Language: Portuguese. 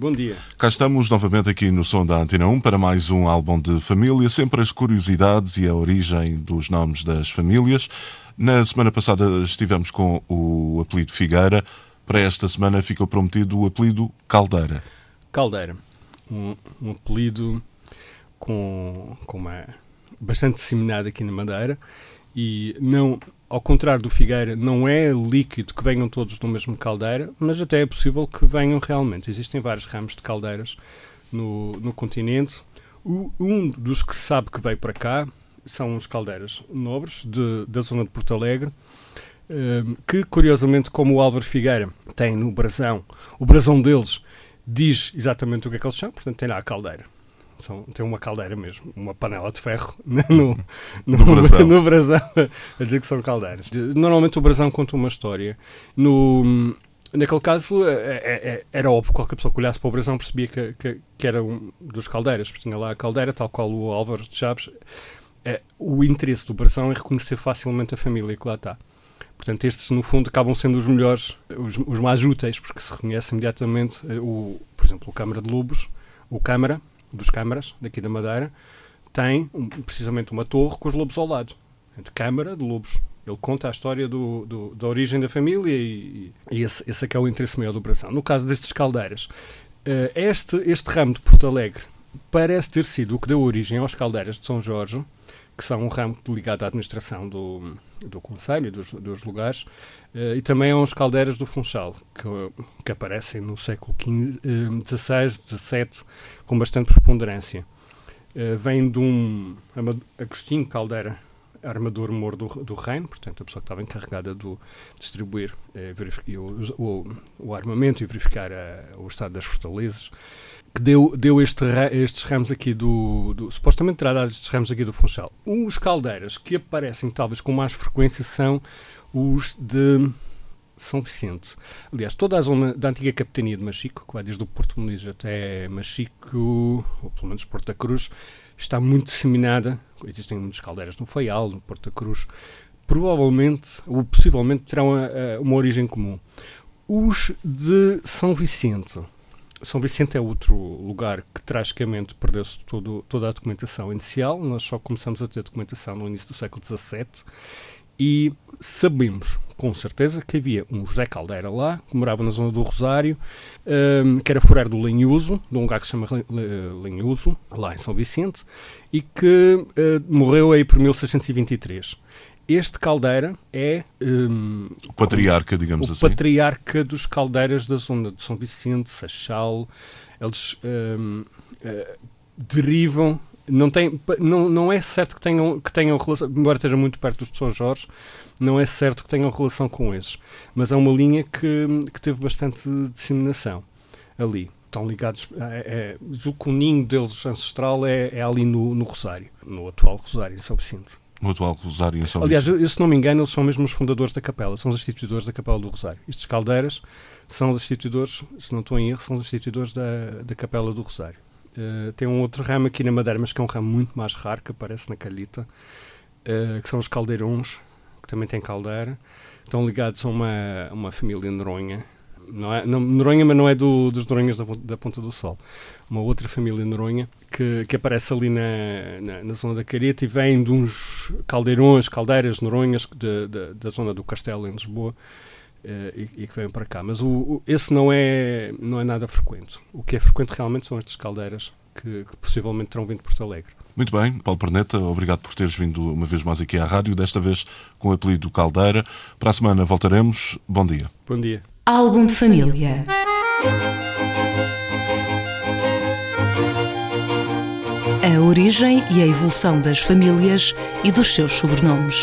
Bom dia. Cá estamos novamente aqui no som da Antena 1 para mais um álbum de família, sempre as curiosidades e a origem dos nomes das famílias. Na semana passada estivemos com o apelido Figueira, para esta semana ficou prometido o apelido Caldeira. Caldeira, um, um apelido com, com uma bastante disseminado aqui na Madeira e não ao contrário do Figueira, não é líquido que venham todos do mesmo caldeira, mas até é possível que venham realmente. Existem vários ramos de caldeiras no, no continente. O, um dos que se sabe que veio para cá são os caldeiras nobres de, da zona de Porto Alegre, um, que curiosamente, como o Álvaro Figueira tem no brasão, o brasão deles diz exatamente o que é que eles são, portanto tem lá a caldeira. São, tem uma caldeira mesmo, uma panela de ferro no, no, No brasão. no brasão a dizer que são caldeiras. Normalmente o brasão conta uma história. No, naquele caso é, é- é- era óbvio, qualquer pessoa que olhasse para o brasão percebia que, que, que era um dos caldeiras, porque tinha lá a caldeira, tal qual o Álvaro de Chaves. É, o interesse do brasão é reconhecer facilmente a família que lá está. Portanto, estes, no fundo, acabam sendo os melhores, os, os mais úteis, porque se reconhece imediatamente, eh, o, por exemplo, o Câmara de Lobos, o Câmara, dos Câmaras, daqui da Madeira, tem um- precisamente uma torre com os lobos ao lado. Portanto, Câmara de Lobos. Ele conta a história do, do- da origem da família e, e esse, esse é que é o interesse maior do Brasão. No caso destes caldeiras, eh, este, este ramo de Porto Alegre parece ter sido o que deu origem aos caldeiras de São Jorge, que são um ramo ligado à administração do, do Conselho e dos, dos lugares, eh, e também aos caldeiras do Funchal, que, que aparecem no século XV, eh, XVI, XVII, com bastante preponderância. Eh, vem de um Agostinho Caldeira, armador moro do, do reino, portanto a pessoa que estava encarregada de distribuir eh, o, o- o armamento e verificar eh, o estado das fortalezas, que deu, deu este estes ramos aqui do, do- supostamente terá dado estes ramos aqui do Funchal. Os caldeiras que aparecem talvez com mais frequência são os de São Vicente. Aliás, toda a zona da antiga capitania de Machico, que vai desde o Porto Muniz até Machico, ou pelo menos Porto da Cruz, está muito disseminada. Existem muitas caldeiras no Faial, no Porto da Cruz. Provavelmente, ou possivelmente, terão a- a- uma origem comum. Os de São Vicente. São Vicente é outro lugar que tragicamente perdeu-se toda a documentação inicial. Nós só começamos a ter documentação no início do século XVII e sabemos com certeza que havia um José Caldeira lá, que morava na zona do Rosário, hum, que era fureiro do Lenhuso, de um lugar que se chama Len- Len- Lenhuso, lá em São Vicente, e que eh, morreu aí por 1623. Este Caldeira é hum, O patriarca, digamos o assim. patriarca dos caldeiras da zona de São Vicente, Sachal, eles hum, eh, derivam. Não, tem, não, não é certo que tenham, que tenham relação, embora esteja muito perto dos de São Jorge, não é certo que tenham relação com esses. Mas é uma linha que, que teve bastante disseminação ali. Estão ligados. É, é, o ninho deles ancestral é, é ali no, no Rosário, no atual Rosário, em São Vicente. No atual Rosário em São Aliás, Vicente. eu, se não me engano, eles são mesmo os fundadores da capela, são os instituidores da capela do Rosário. Estes caldeiras são os instituidores, se não estou em erro, são os instituidores da, da capela do Rosário. Eh, tem um outro ramo aqui na Madeira, mas que é um ramo muito mais raro, que aparece na Calhita, eh, que são os caldeirões, que também têm caldeira. Estão ligados a uma, uma família Noronha. Não é, não, Noronha, mas não é do, dos Noronhas da, da Ponta do Sol. Uma outra família Noronha que, que aparece ali na, na, na zona da Careta e vem de uns caldeirões, caldeiras, Noronhas de- de- da zona do Castelo em Lisboa e, e que vêm para cá. Mas o, o- esse não é, não é nada frequente. O que é frequente realmente são estas caldeiras que, que possivelmente terão vindo de Porto Alegre. Muito bem, Paulo Perneta, obrigado por teres vindo uma vez mais aqui à rádio, desta vez com o apelido Caldeira. Para a semana voltaremos. Bom dia. Bom dia. Álbum de família. A origem e a evolução das famílias e dos seus sobrenomes.